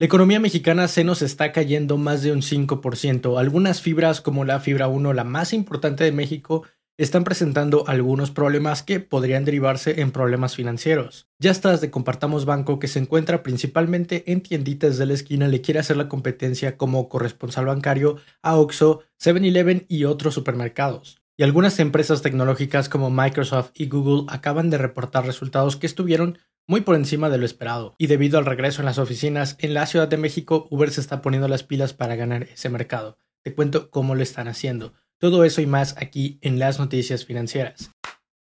La economía mexicana se nos está cayendo más de un 5%. Algunas fibras como la fibra 1, la más importante de México, están presentando algunos problemas que podrían derivarse en problemas financieros. Ya estás de Compartamos Banco, que se encuentra principalmente en tienditas de la esquina, le quiere hacer la competencia como corresponsal bancario a Oxxo, 7-Eleven y otros supermercados. Y algunas empresas tecnológicas como Microsoft y Google acaban de reportar resultados que estuvieron muy por encima de lo esperado. Y debido al regreso en las oficinas en la Ciudad de México, Uber se está poniendo las pilas para ganar ese mercado. Te cuento cómo lo están haciendo. Todo eso y más aquí en las noticias financieras.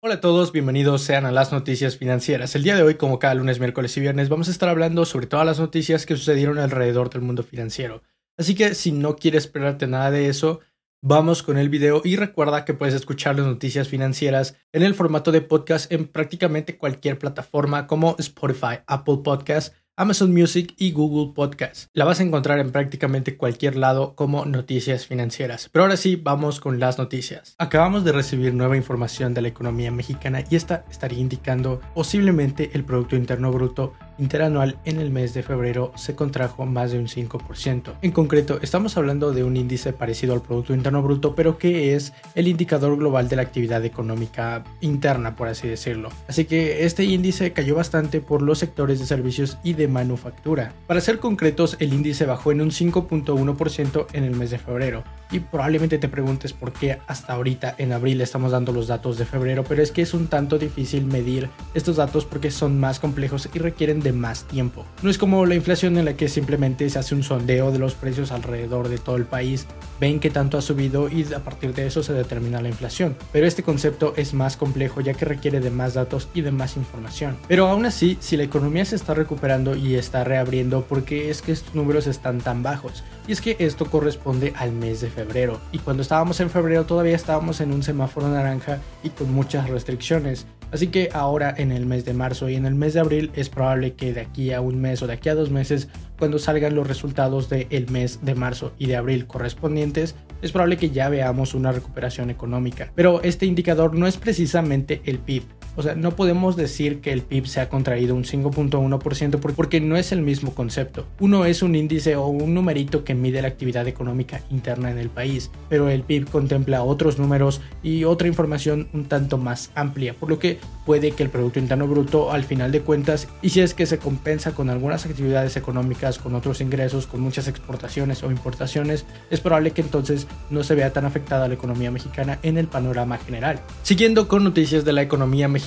Hola a todos, bienvenidos sean a las noticias financieras. El día de hoy, como cada lunes, miércoles y viernes, vamos a estar hablando sobre todas las noticias que sucedieron alrededor del mundo financiero. Así que si no quieres esperarte nada de eso, Vamos con el video y recuerda que puedes escuchar las noticias financieras en el formato de podcast en prácticamente cualquier plataforma como Spotify, Apple Podcasts, Amazon Music y Google Podcasts. La vas a encontrar en prácticamente cualquier lado como noticias financieras. Pero ahora sí, vamos con las noticias. Acabamos de recibir nueva información de la economía mexicana y esta estaría indicando posiblemente el Producto Interno Bruto interanual en el mes de febrero se contrajo más de un 5%. En concreto, estamos hablando de un índice parecido al Producto Interno Bruto, pero que es el indicador global de la actividad económica interna, por así decirlo. Así que este índice cayó bastante por los sectores de servicios y de manufactura. Para ser concretos, el índice bajó en un 5.1% en el mes de febrero. Y probablemente te preguntes por qué hasta ahorita en abril estamos dando los datos de febrero, pero es que es un tanto difícil medir estos datos porque son más complejos y requieren de más tiempo. No es como la inflación en la que simplemente se hace un sondeo de los precios alrededor de todo el país, ven qué tanto ha subido y a partir de eso se determina la inflación. Pero este concepto es más complejo ya que requiere de más datos y de más información. Pero aún así, si la economía se está recuperando y está reabriendo, ¿por qué es que estos números están tan bajos? Y es que esto corresponde al mes de febrero. Y cuando estábamos en febrero todavía estábamos en un semáforo naranja y con muchas restricciones. Así que ahora en el mes de marzo y en el mes de abril es probable que de aquí a un mes o de aquí a dos meses, cuando salgan los resultados del mes de marzo y de abril correspondientes, es probable que ya veamos una recuperación económica. Pero este indicador no es precisamente el PIB. O sea, no podemos decir que el PIB se ha contraído un 5.1% porque no es el mismo concepto. Uno es un índice o un numerito que mide la actividad económica interna en el país, pero el PIB contempla otros números y otra información un tanto más amplia, por lo que puede que el Producto Interno Bruto al final de cuentas, y si es que se compensa con algunas actividades económicas, con otros ingresos, con muchas exportaciones o importaciones, es probable que entonces no se vea tan afectada la economía mexicana en el panorama general. Siguiendo con noticias de la economía mexicana,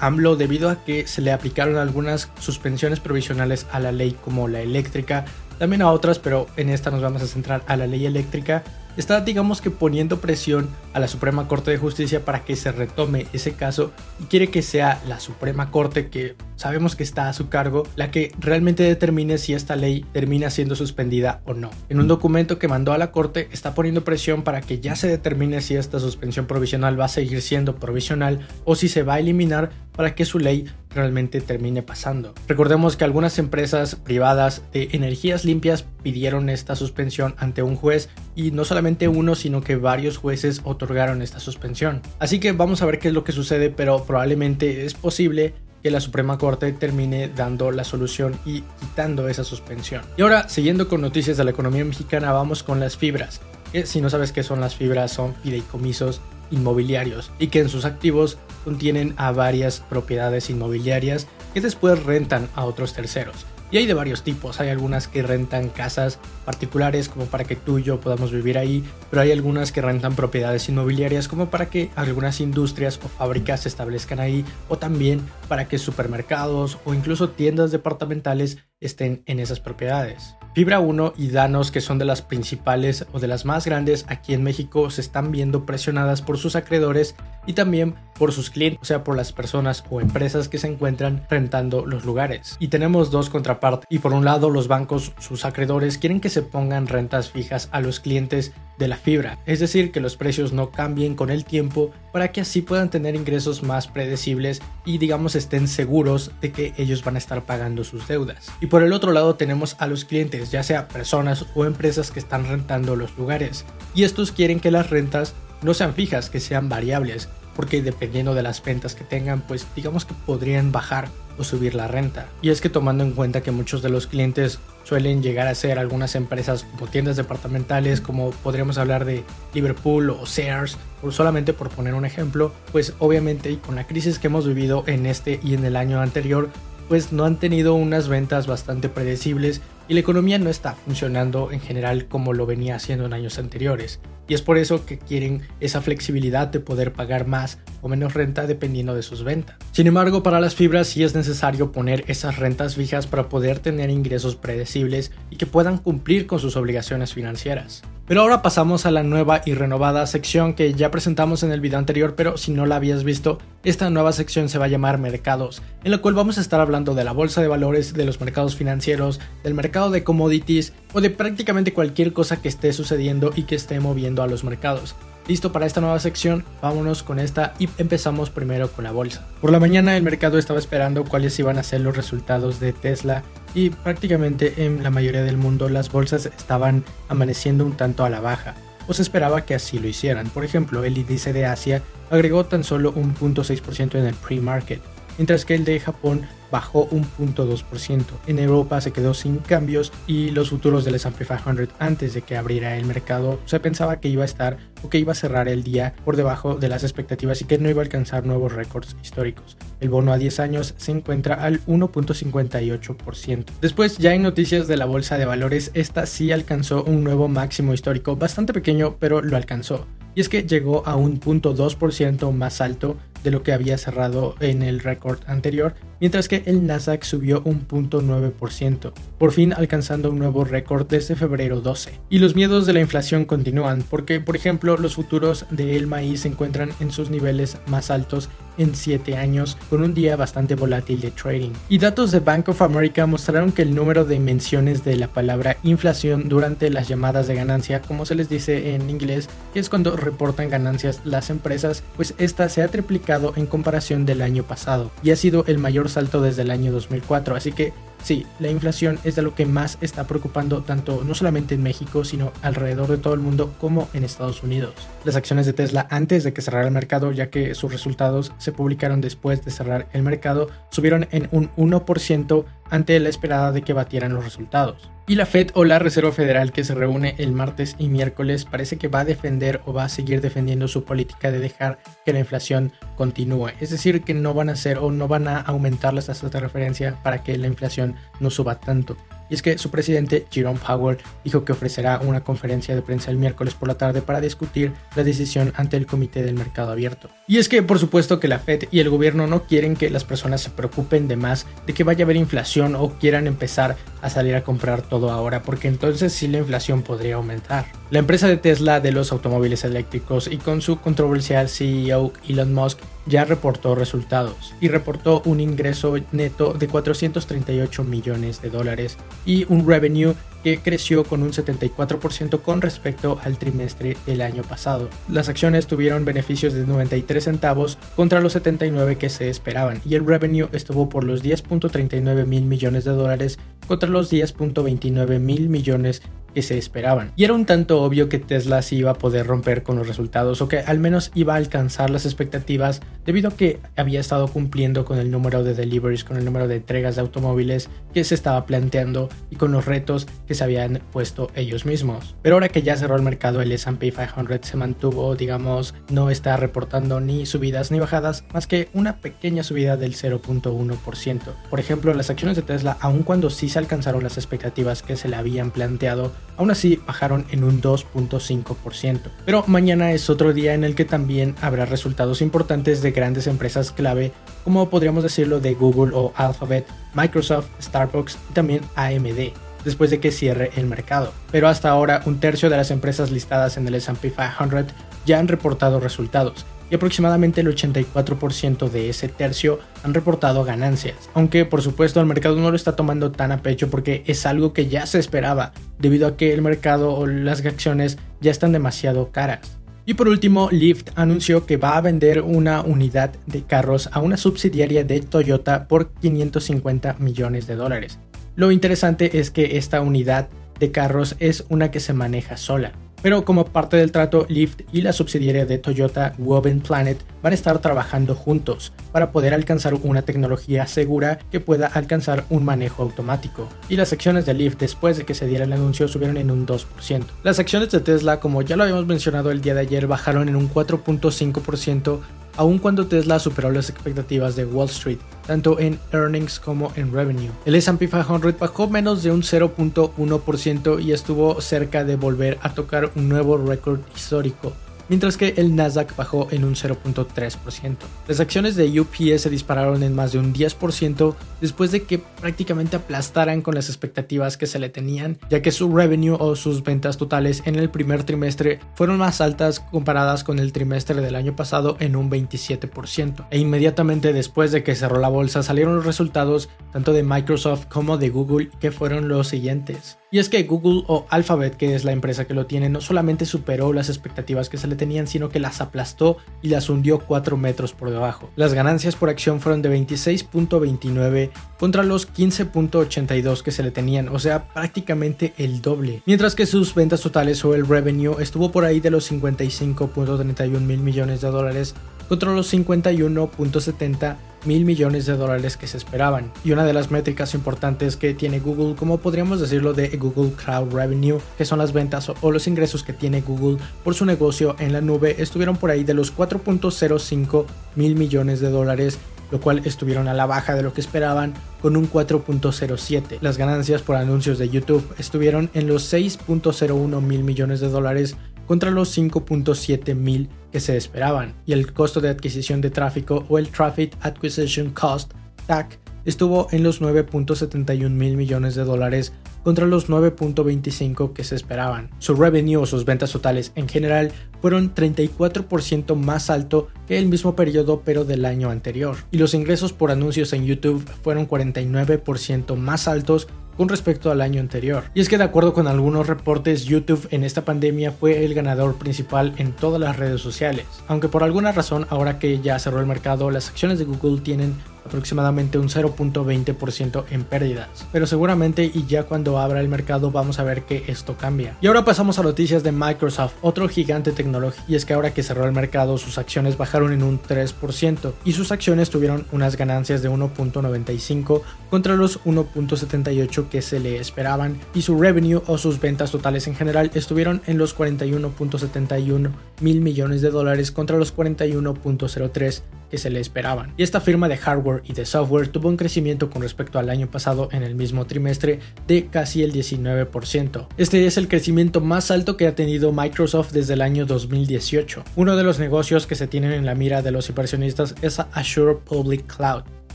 AMLO, debido a que se le aplicaron algunas suspensiones provisionales a la ley como la eléctrica, también a otras, pero en esta nos vamos a centrar a la ley eléctrica, está digamos que poniendo presión a la Suprema Corte de Justicia para que se retome ese caso y quiere que sea la Suprema Corte que sabemos que está a su cargo la que realmente determine si esta ley termina siendo suspendida o no. En un documento que mandó a la Corte está poniendo presión para que ya se determine si esta suspensión provisional va a seguir siendo provisional o si se va a eliminar para que su ley realmente termine pasando. Recordemos que algunas empresas privadas de energías limpias pidieron esta suspensión ante un juez y no solamente uno, sino que varios jueces otorgaron esta suspensión. Así que vamos a ver qué es lo que sucede, pero probablemente es posible que la Suprema Corte termine dando la solución y quitando esa suspensión. Y ahora, siguiendo con noticias de la economía mexicana, vamos con las fibras. Que si no sabes qué son las fibras, son fideicomisos inmobiliarios y que en sus activos contienen a varias propiedades inmobiliarias que después rentan a otros terceros. Y hay de varios tipos, hay algunas que rentan casas particulares como para que tú y yo podamos vivir ahí, pero hay algunas que rentan propiedades inmobiliarias como para que algunas industrias o fábricas se establezcan ahí, o también para que supermercados o incluso tiendas departamentales estén en esas propiedades. Fibra 1 y Danos, que son de las principales o de las más grandes aquí en México, se están viendo presionadas por sus acreedores y también por sus clientes, o sea, por las personas o empresas que se encuentran rentando los lugares. Y tenemos dos contrapartes. Y por un lado, los bancos, sus acreedores, quieren que se pongan rentas fijas a los clientes de la fibra, es decir, que los precios no cambien con el tiempo para que así puedan tener ingresos más predecibles y digamos estén seguros de que ellos van a estar pagando sus deudas. Y por el otro lado tenemos a los clientes, ya sea personas o empresas que están rentando los lugares, y estos quieren que las rentas no sean fijas, que sean variables, porque dependiendo de las ventas que tengan, pues digamos que podrían bajar o subir la renta. Y es que tomando en cuenta que muchos de los clientes suelen llegar a ser algunas empresas como tiendas departamentales, como podríamos hablar de Liverpool o Sears, solamente por poner un ejemplo, pues obviamente y con la crisis que hemos vivido en este y en el año anterior, pues no han tenido unas ventas bastante predecibles y la economía no está funcionando en general como lo venía haciendo en años anteriores. Y es por eso que quieren esa flexibilidad de poder pagar más o menos renta dependiendo de sus ventas. Sin embargo, para las fibras sí es necesario poner esas rentas fijas para poder tener ingresos predecibles y que puedan cumplir con sus obligaciones financieras. Pero ahora pasamos a la nueva y renovada sección que ya presentamos en el video anterior, pero si no la habías visto, esta nueva sección se va a llamar Mercados, en la cual vamos a estar hablando de la bolsa de valores, de los mercados financieros, del mercado de commodities o de prácticamente cualquier cosa que esté sucediendo y que esté moviendo a los mercados. Listo para esta nueva sección, vámonos con esta y empezamos primero con la bolsa. Por la mañana el mercado estaba esperando cuáles iban a ser los resultados de Tesla y prácticamente en la mayoría del mundo las bolsas estaban amaneciendo un tanto a la baja o se esperaba que así lo hicieran. Por ejemplo, el índice de Asia agregó tan solo un 0.6% en el pre-market, mientras que el de Japón bajó un 0.2%. En Europa se quedó sin cambios y los futuros del S&P 500 antes de que abriera el mercado se pensaba que iba a estar o que iba a cerrar el día por debajo de las expectativas y que no iba a alcanzar nuevos récords históricos. El bono a 10 años se encuentra al 1.58%. Después ya hay noticias de la bolsa de valores, esta sí alcanzó un nuevo máximo histórico, bastante pequeño, pero lo alcanzó. Y es que llegó a un 0.2% más alto de lo que había cerrado en el récord anterior, mientras que el Nasdaq subió un 0.9%, por fin alcanzando un nuevo récord desde febrero 12. Y los miedos de la inflación continúan, porque por ejemplo los futuros del maíz se encuentran en sus niveles más altos en 7 años, con un día bastante volátil de trading. Y datos de Bank of America mostraron que el número de menciones de la palabra inflación durante las llamadas de ganancia, como se les dice en inglés, que es cuando reportan ganancias las empresas, pues esta se ha triplicado en comparación del año pasado y ha sido el mayor salto desde el año 2004, así que Sí, la inflación es de lo que más está preocupando tanto no solamente en México, sino alrededor de todo el mundo como en Estados Unidos. Las acciones de Tesla antes de que cerrara el mercado, ya que sus resultados se publicaron después de cerrar el mercado, subieron en un 1% ante la esperada de que batieran los resultados. Y la Fed o la Reserva Federal que se reúne el martes y miércoles parece que va a defender o va a seguir defendiendo su política de dejar que la inflación continúe. Es decir, que no van a hacer o no van a aumentar las tasas de referencia para que la inflación no suba tanto y es que su presidente Jerome Powell dijo que ofrecerá una conferencia de prensa el miércoles por la tarde para discutir la decisión ante el Comité del Mercado Abierto. Y es que por supuesto que la Fed y el gobierno no quieren que las personas se preocupen de más de que vaya a haber inflación o quieran empezar a salir a comprar todo ahora, porque entonces sí la inflación podría aumentar. La empresa de Tesla de los automóviles eléctricos y con su controversial CEO Elon Musk ya reportó resultados y reportó un ingreso neto de 438 millones de dólares y un revenue que creció con un 74% con respecto al trimestre del año pasado. Las acciones tuvieron beneficios de 93 centavos contra los 79 que se esperaban y el revenue estuvo por los 10.39 mil millones de dólares contra los 10.29 mil millones que se esperaban. Y era un tanto obvio que Tesla sí iba a poder romper con los resultados o que al menos iba a alcanzar las expectativas debido a que había estado cumpliendo con el número de deliveries, con el número de entregas de automóviles que se estaba planteando y con los retos que se habían puesto ellos mismos. Pero ahora que ya cerró el mercado, el SP 500 se mantuvo, digamos, no está reportando ni subidas ni bajadas, más que una pequeña subida del 0.1%. Por ejemplo, las acciones de Tesla, aun cuando sí se alcanzaron las expectativas que se le habían planteado, aún así bajaron en un 2.5%. Pero mañana es otro día en el que también habrá resultados importantes de grandes empresas clave, como podríamos decirlo de Google o Alphabet, Microsoft, Starbucks y también AMD después de que cierre el mercado. Pero hasta ahora un tercio de las empresas listadas en el SP 500 ya han reportado resultados y aproximadamente el 84% de ese tercio han reportado ganancias. Aunque por supuesto el mercado no lo está tomando tan a pecho porque es algo que ya se esperaba, debido a que el mercado o las acciones ya están demasiado caras. Y por último, Lyft anunció que va a vender una unidad de carros a una subsidiaria de Toyota por 550 millones de dólares. Lo interesante es que esta unidad de carros es una que se maneja sola. Pero como parte del trato, Lyft y la subsidiaria de Toyota, Woven Planet, van a estar trabajando juntos para poder alcanzar una tecnología segura que pueda alcanzar un manejo automático. Y las acciones de Lyft después de que se diera el anuncio subieron en un 2%. Las acciones de Tesla, como ya lo habíamos mencionado el día de ayer, bajaron en un 4.5% aun cuando Tesla superó las expectativas de Wall Street, tanto en earnings como en revenue. El S&P 500 bajó menos de un 0.1% y estuvo cerca de volver a tocar un nuevo récord histórico mientras que el Nasdaq bajó en un 0.3%. Las acciones de UPS se dispararon en más de un 10% después de que prácticamente aplastaran con las expectativas que se le tenían, ya que su revenue o sus ventas totales en el primer trimestre fueron más altas comparadas con el trimestre del año pasado en un 27%. E inmediatamente después de que cerró la bolsa salieron los resultados tanto de Microsoft como de Google que fueron los siguientes. Y es que Google o Alphabet, que es la empresa que lo tiene, no solamente superó las expectativas que se le tenían, sino que las aplastó y las hundió 4 metros por debajo. Las ganancias por acción fueron de 26.29 contra los 15.82 que se le tenían, o sea, prácticamente el doble. Mientras que sus ventas totales o el revenue estuvo por ahí de los 55.31 mil millones de dólares contra los 51.70 mil millones de dólares que se esperaban. Y una de las métricas importantes que tiene Google, como podríamos decirlo de Google Cloud Revenue, que son las ventas o los ingresos que tiene Google por su negocio en la nube, estuvieron por ahí de los 4.05 mil millones de dólares lo cual estuvieron a la baja de lo que esperaban con un 4.07. Las ganancias por anuncios de YouTube estuvieron en los 6.01 mil millones de dólares contra los 5.7 mil que se esperaban, y el costo de adquisición de tráfico o el Traffic Acquisition Cost, TAC, estuvo en los 9.71 mil millones de dólares contra los 9.25 que se esperaban. Su revenue o sus ventas totales en general fueron 34% más alto que el mismo periodo pero del año anterior. Y los ingresos por anuncios en YouTube fueron 49% más altos con respecto al año anterior. Y es que de acuerdo con algunos reportes, YouTube en esta pandemia fue el ganador principal en todas las redes sociales. Aunque por alguna razón, ahora que ya cerró el mercado, las acciones de Google tienen aproximadamente un 0.20% en pérdidas. Pero seguramente y ya cuando abra el mercado vamos a ver que esto cambia. Y ahora pasamos a noticias de Microsoft, otro gigante tecnológico. Y es que ahora que cerró el mercado sus acciones bajaron en un 3% y sus acciones tuvieron unas ganancias de 1.95 contra los 1.78 que se le esperaban y su revenue o sus ventas totales en general estuvieron en los 41.71 mil millones de dólares contra los 41.03 que se le esperaban. Y esta firma de hardware y de software tuvo un crecimiento con respecto al año pasado en el mismo trimestre de casi el 19%. Este es el crecimiento más alto que ha tenido Microsoft desde el año 2018. Uno de los negocios que se tienen en la mira de los inversionistas es Azure Public Cloud,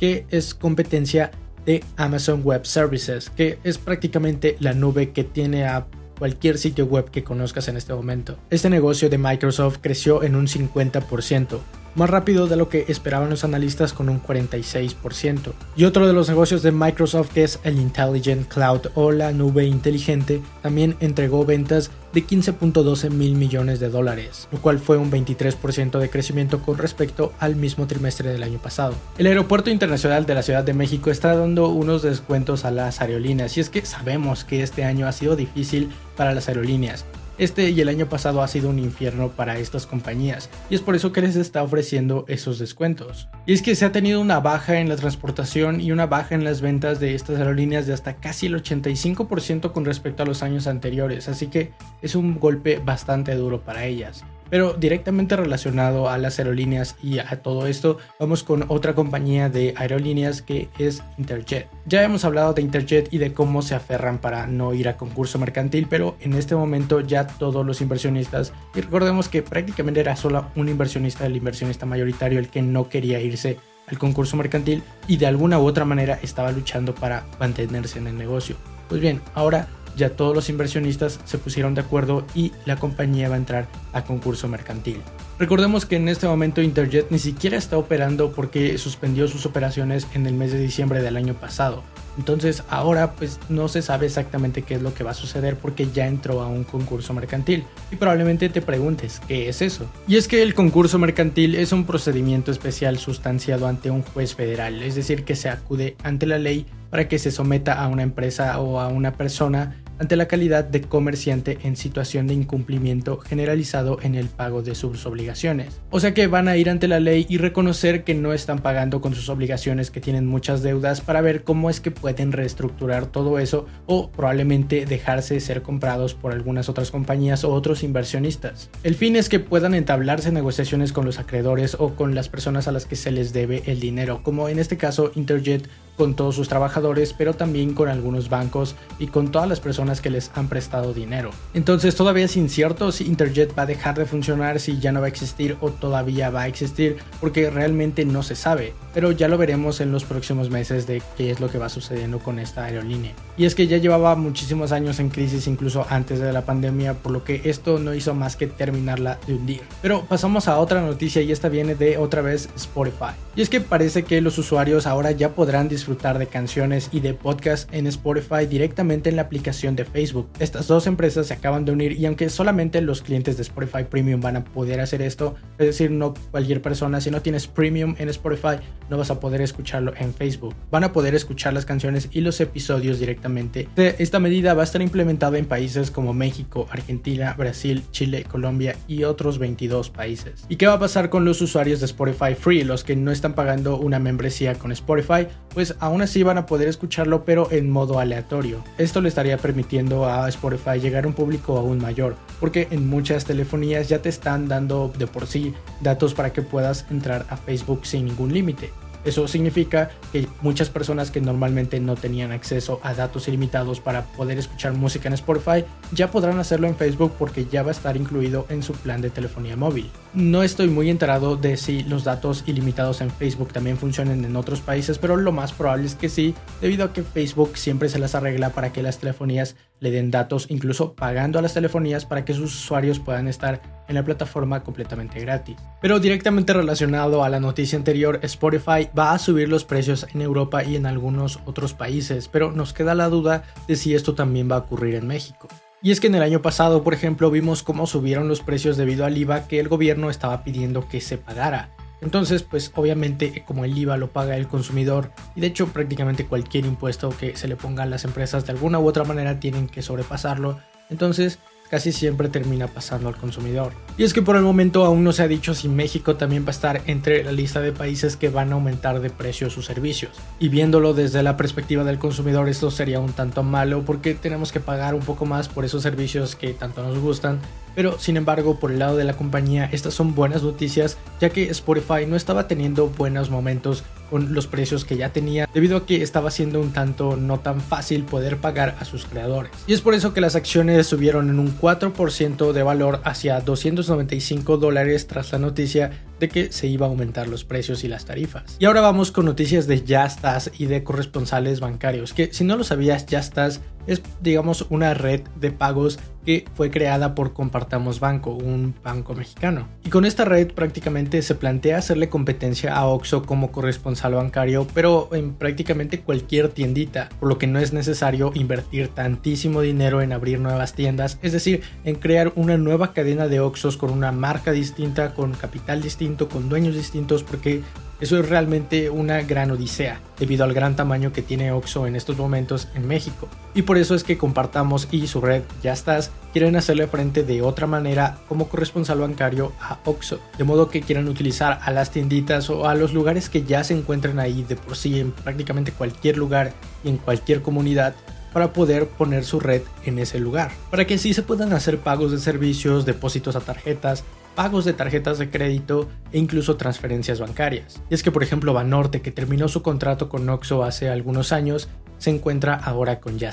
que es competencia de Amazon Web Services, que es prácticamente la nube que tiene a cualquier sitio web que conozcas en este momento. Este negocio de Microsoft creció en un 50%, más rápido de lo que esperaban los analistas con un 46%. Y otro de los negocios de Microsoft que es el Intelligent Cloud o la nube inteligente también entregó ventas de 15.12 mil millones de dólares, lo cual fue un 23% de crecimiento con respecto al mismo trimestre del año pasado. El Aeropuerto Internacional de la Ciudad de México está dando unos descuentos a las aerolíneas y es que sabemos que este año ha sido difícil para las aerolíneas Este y el año pasado ha sido un infierno para estas compañías y es por eso que les está ofreciendo esos descuentos. Y es que se ha tenido una baja en la transportación y una baja en las ventas de estas aerolíneas de hasta casi el 85% con respecto a los años anteriores, así que es un golpe bastante duro para ellas. Pero directamente relacionado a las aerolíneas y a todo esto, vamos con otra compañía de aerolíneas que es Interjet. Ya hemos hablado de Interjet y de cómo se aferran para no ir a concurso mercantil, pero en este momento ya todos los inversionistas, y recordemos que prácticamente era solo un inversionista, el inversionista mayoritario, el que no quería irse al concurso mercantil y de alguna u otra manera estaba luchando para mantenerse en el negocio. Pues bien, ahora ya todos los inversionistas se pusieron de acuerdo y la compañía va a entrar a concurso mercantil. Recordemos que en este momento Interjet ni siquiera está operando porque suspendió sus operaciones en el mes de diciembre del año pasado. Entonces ahora pues no se sabe exactamente qué es lo que va a suceder porque ya entró a un concurso mercantil. Y probablemente te preguntes, ¿qué es eso? Y es que el concurso mercantil es un procedimiento especial sustanciado ante un juez federal, es decir, que se acude ante la ley para que se someta a una empresa o a una persona ante la calidad de comerciante en situación de incumplimiento generalizado en el pago de sus obligaciones. O sea que van a ir ante la ley y reconocer que no están pagando con sus obligaciones, que tienen muchas deudas, para ver cómo es que pueden reestructurar todo eso o probablemente dejarse ser comprados por algunas otras compañías o otros inversionistas. El fin es que puedan entablarse negociaciones con los acreedores o con las personas a las que se les debe el dinero, como en este caso Interjet con todos sus trabajadores, pero también con algunos bancos y con todas las personas que les han prestado dinero. Entonces todavía es incierto si Interjet va a dejar de funcionar, si ya no va a existir o todavía va a existir, porque realmente no se sabe, pero ya lo veremos en los próximos meses de qué es lo que va sucediendo con esta aerolínea. Y es que ya llevaba muchísimos años en crisis incluso antes de la pandemia, por lo que esto no hizo más que terminarla de hundir. Pero pasamos a otra noticia y esta viene de otra vez Spotify. Y es que parece que los usuarios ahora ya podrán disfrutar disfrutar de canciones y de podcast en Spotify directamente en la aplicación de Facebook. Estas dos empresas se acaban de unir y aunque solamente los clientes de Spotify Premium van a poder hacer esto, es decir, no cualquier persona, si no tienes Premium en Spotify, no vas a poder escucharlo en Facebook. Van a poder escuchar las canciones y los episodios directamente. Esta medida va a estar implementada en países como México, Argentina, Brasil, Chile, Colombia y otros 22 países. ¿Y qué va a pasar con los usuarios de Spotify Free, los que no están pagando una membresía con Spotify? Pues aún así van a poder escucharlo pero en modo aleatorio. Esto le estaría permitiendo a Spotify llegar a un público aún mayor, porque en muchas telefonías ya te están dando de por sí datos para que puedas entrar a Facebook sin ningún límite. Eso significa que muchas personas que normalmente no tenían acceso a datos ilimitados para poder escuchar música en Spotify ya podrán hacerlo en Facebook porque ya va a estar incluido en su plan de telefonía móvil. No estoy muy enterado de si los datos ilimitados en Facebook también funcionan en otros países, pero lo más probable es que sí, debido a que Facebook siempre se las arregla para que las telefonías le den datos, incluso pagando a las telefonías para que sus usuarios puedan estar en la plataforma completamente gratis. Pero directamente relacionado a la noticia anterior, Spotify va a subir los precios en Europa y en algunos otros países, pero nos queda la duda de si esto también va a ocurrir en México. Y es que en el año pasado, por ejemplo, vimos cómo subieron los precios debido al IVA que el gobierno estaba pidiendo que se pagara. Entonces, pues obviamente como el IVA lo paga el consumidor y de hecho prácticamente cualquier impuesto que se le ponga a las empresas de alguna u otra manera tienen que sobrepasarlo. Entonces, casi siempre termina pasando al consumidor. Y es que por el momento aún no se ha dicho si México también va a estar entre la lista de países que van a aumentar de precio sus servicios. Y viéndolo desde la perspectiva del consumidor esto sería un tanto malo porque tenemos que pagar un poco más por esos servicios que tanto nos gustan pero sin embargo, por el lado de la compañía, estas son buenas noticias, ya que Spotify no estaba teniendo buenos momentos con los precios que ya tenía, debido a que estaba siendo un tanto no tan fácil poder pagar a sus creadores. Y es por eso que las acciones subieron en un 4% de valor hacia 295 dólares tras la noticia de que se iba a aumentar los precios y las tarifas. Y ahora vamos con noticias de Yastas y de corresponsales bancarios, que si no lo sabías, Yastas es digamos una red de pagos que fue creada por Compartamos Banco, un banco mexicano. Y con esta red prácticamente se plantea hacerle competencia a Oxxo como corresponsal bancario, pero en prácticamente cualquier tiendita, por lo que no es necesario invertir tantísimo dinero en abrir nuevas tiendas, es decir, en crear una nueva cadena de Oxxos con una marca distinta, con capital distinto, con dueños distintos, porque eso es realmente una gran odisea, debido al gran tamaño que tiene Oxo en estos momentos en México. Y por eso es que Compartamos y su red Ya Estás quieren hacerle frente de otra manera como corresponsal bancario a Oxo. De modo que quieran utilizar a las tienditas o a los lugares que ya se encuentran ahí de por sí en prácticamente cualquier lugar y en cualquier comunidad para poder poner su red en ese lugar, para que así se puedan hacer pagos de servicios, depósitos a tarjetas, pagos de tarjetas de crédito e incluso transferencias bancarias. Y es que por ejemplo Banorte, que terminó su contrato con Oxxo hace algunos años, se encuentra ahora con Ya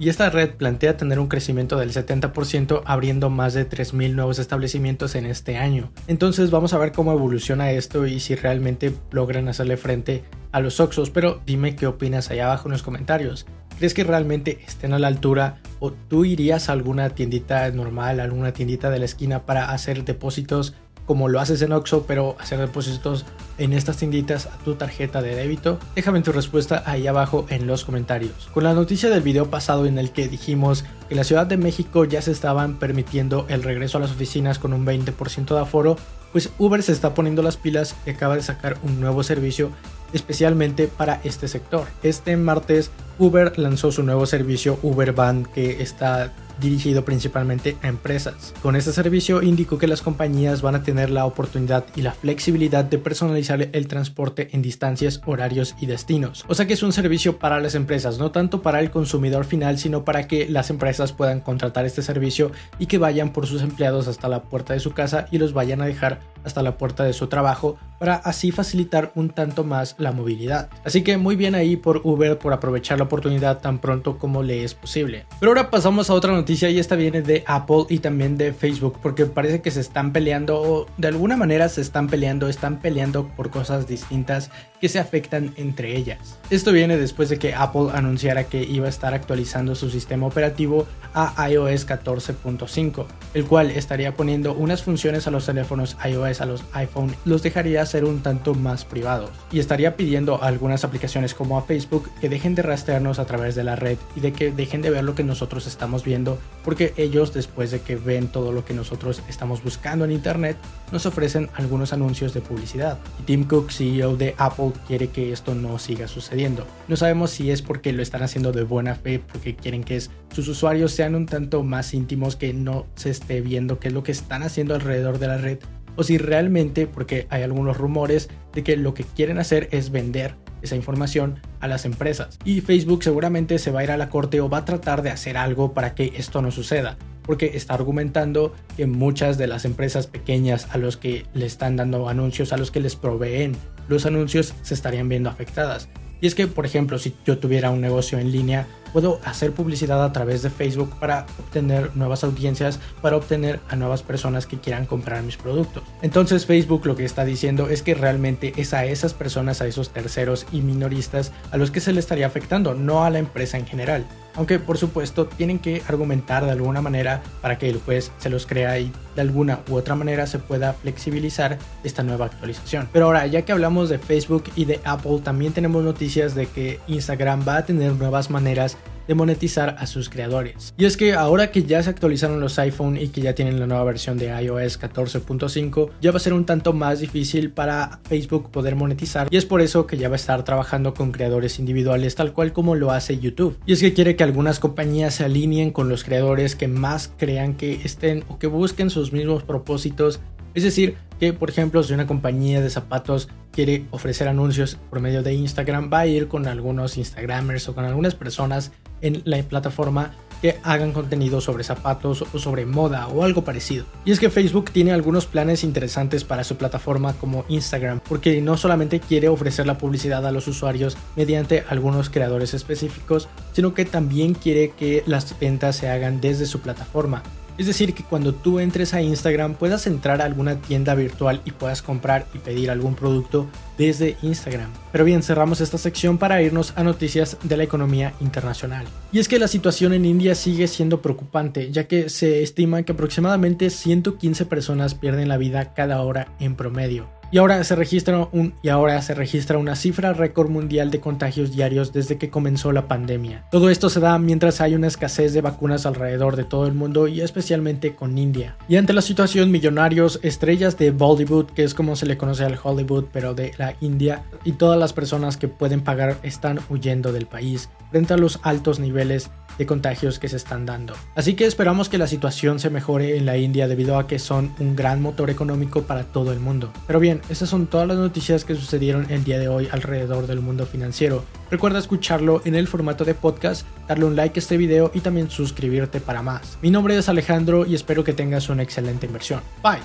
Y esta red plantea tener un crecimiento del 70% abriendo más de 3.000 nuevos establecimientos en este año. Entonces vamos a ver cómo evoluciona esto y si realmente logran hacerle frente a los Oxos, pero dime qué opinas allá abajo en los comentarios. ¿Crees que realmente estén a la altura o tú irías a alguna tiendita normal, alguna tiendita de la esquina para hacer depósitos como lo haces en Oxxo, pero hacer depósitos en estas tienditas a tu tarjeta de débito? Déjame tu respuesta ahí abajo en los comentarios. Con la noticia del video pasado en el que dijimos que la Ciudad de México ya se estaban permitiendo el regreso a las oficinas con un 20% de aforo, pues Uber se está poniendo las pilas y acaba de sacar un nuevo servicio especialmente para este sector. Este martes Uber lanzó su nuevo servicio Uber Van que está dirigido principalmente a empresas. Con este servicio indicó que las compañías van a tener la oportunidad y la flexibilidad de personalizar el transporte en distancias, horarios y destinos. O sea que es un servicio para las empresas, no tanto para el consumidor final, sino para que las empresas puedan contratar este servicio y que vayan por sus empleados hasta la puerta de su casa y los vayan a dejar hasta la puerta de su trabajo para así facilitar un tanto más la movilidad. Así que muy bien ahí por Uber por aprovechar la oportunidad tan pronto como le es posible. Pero ahora pasamos a otra noticia y esta viene de Apple y también de Facebook porque parece que se están peleando o de alguna manera se están peleando, están peleando por cosas distintas que se afectan entre ellas. Esto viene después de que Apple anunciara que iba a estar actualizando su sistema operativo a iOS 14.5, el cual estaría poniendo unas funciones a los teléfonos iOS, a los iPhone, los dejaría ser un tanto más privados y estaría pidiendo a algunas aplicaciones como a Facebook que dejen de rastrearnos a través de la red y de que dejen de ver lo que nosotros estamos viendo porque ellos después de que ven todo lo que nosotros estamos buscando en internet nos ofrecen algunos anuncios de publicidad. Y Tim Cook, CEO de Apple, quiere que esto no siga sucediendo. No sabemos si es porque lo están haciendo de buena fe, porque quieren que sus usuarios sean un tanto más íntimos, que no se esté viendo qué es lo que están haciendo alrededor de la red, o si realmente, porque hay algunos rumores de que lo que quieren hacer es vender esa información a las empresas. Y Facebook seguramente se va a ir a la corte o va a tratar de hacer algo para que esto no suceda porque está argumentando que muchas de las empresas pequeñas a los que le están dando anuncios, a los que les proveen los anuncios, se estarían viendo afectadas. Y es que, por ejemplo, si yo tuviera un negocio en línea, puedo hacer publicidad a través de Facebook para obtener nuevas audiencias, para obtener a nuevas personas que quieran comprar mis productos. Entonces Facebook lo que está diciendo es que realmente es a esas personas, a esos terceros y minoristas a los que se le estaría afectando, no a la empresa en general aunque por supuesto tienen que argumentar de alguna manera para que el juez se los crea y de alguna u otra manera se pueda flexibilizar esta nueva actualización. Pero ahora, ya que hablamos de Facebook y de Apple, también tenemos noticias de que Instagram va a tener nuevas maneras de monetizar a sus creadores. Y es que ahora que ya se actualizaron los iPhone y que ya tienen la nueva versión de iOS 14.5, ya va a ser un tanto más difícil para Facebook poder monetizar y es por eso que ya va a estar trabajando con creadores individuales tal cual como lo hace YouTube. Y es que quiere que algunas compañías se alineen con los creadores que más crean que estén o que busquen sus mismos propósitos es decir, que por ejemplo si una compañía de zapatos quiere ofrecer anuncios por medio de Instagram, va a ir con algunos Instagramers o con algunas personas en la plataforma que hagan contenido sobre zapatos o sobre moda o algo parecido. Y es que Facebook tiene algunos planes interesantes para su plataforma como Instagram, porque no solamente quiere ofrecer la publicidad a los usuarios mediante algunos creadores específicos, sino que también quiere que las ventas se hagan desde su plataforma. Es decir, que cuando tú entres a Instagram puedas entrar a alguna tienda virtual y puedas comprar y pedir algún producto desde Instagram. Pero bien, cerramos esta sección para irnos a noticias de la economía internacional. Y es que la situación en India sigue siendo preocupante, ya que se estima que aproximadamente 115 personas pierden la vida cada hora en promedio. Y ahora se registra un y ahora se registra una cifra récord mundial de contagios diarios desde que comenzó la pandemia. Todo esto se da mientras hay una escasez de vacunas alrededor de todo el mundo y especialmente con India. Y ante la situación, millonarios, estrellas de Bollywood, que es como se le conoce al Hollywood, pero de la India, y todas las personas que pueden pagar están huyendo del país frente a los altos niveles de contagios que se están dando. Así que esperamos que la situación se mejore en la India debido a que son un gran motor económico para todo el mundo. Pero bien, esas son todas las noticias que sucedieron el día de hoy alrededor del mundo financiero. Recuerda escucharlo en el formato de podcast, darle un like a este video y también suscribirte para más. Mi nombre es Alejandro y espero que tengas una excelente inversión. Bye.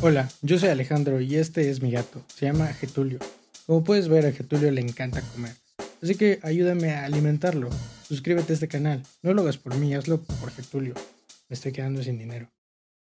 Hola, yo soy Alejandro y este es mi gato. Se llama Getulio. Como puedes ver, a Getulio le encanta comer. Así que ayúdame a alimentarlo. Suscríbete a este canal. No lo hagas por mí, hazlo por Getulio. Me estoy quedando sin dinero.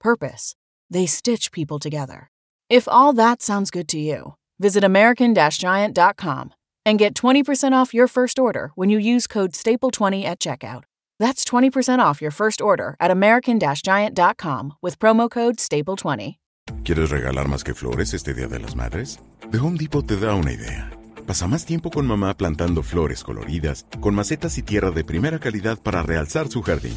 purpose. They stitch people together. If all that sounds good to you, visit American Giant.com and get 20% off your first order when you use code STAPLE20 at checkout. That's 20% off your first order at American Giant.com with promo code STAPLE20. ¿Quieres regalar más que flores este Día de las Madres? The Home Depot te da una idea. Pasa más tiempo con mamá plantando flores coloridas, con macetas y tierra de primera calidad para realzar su jardín.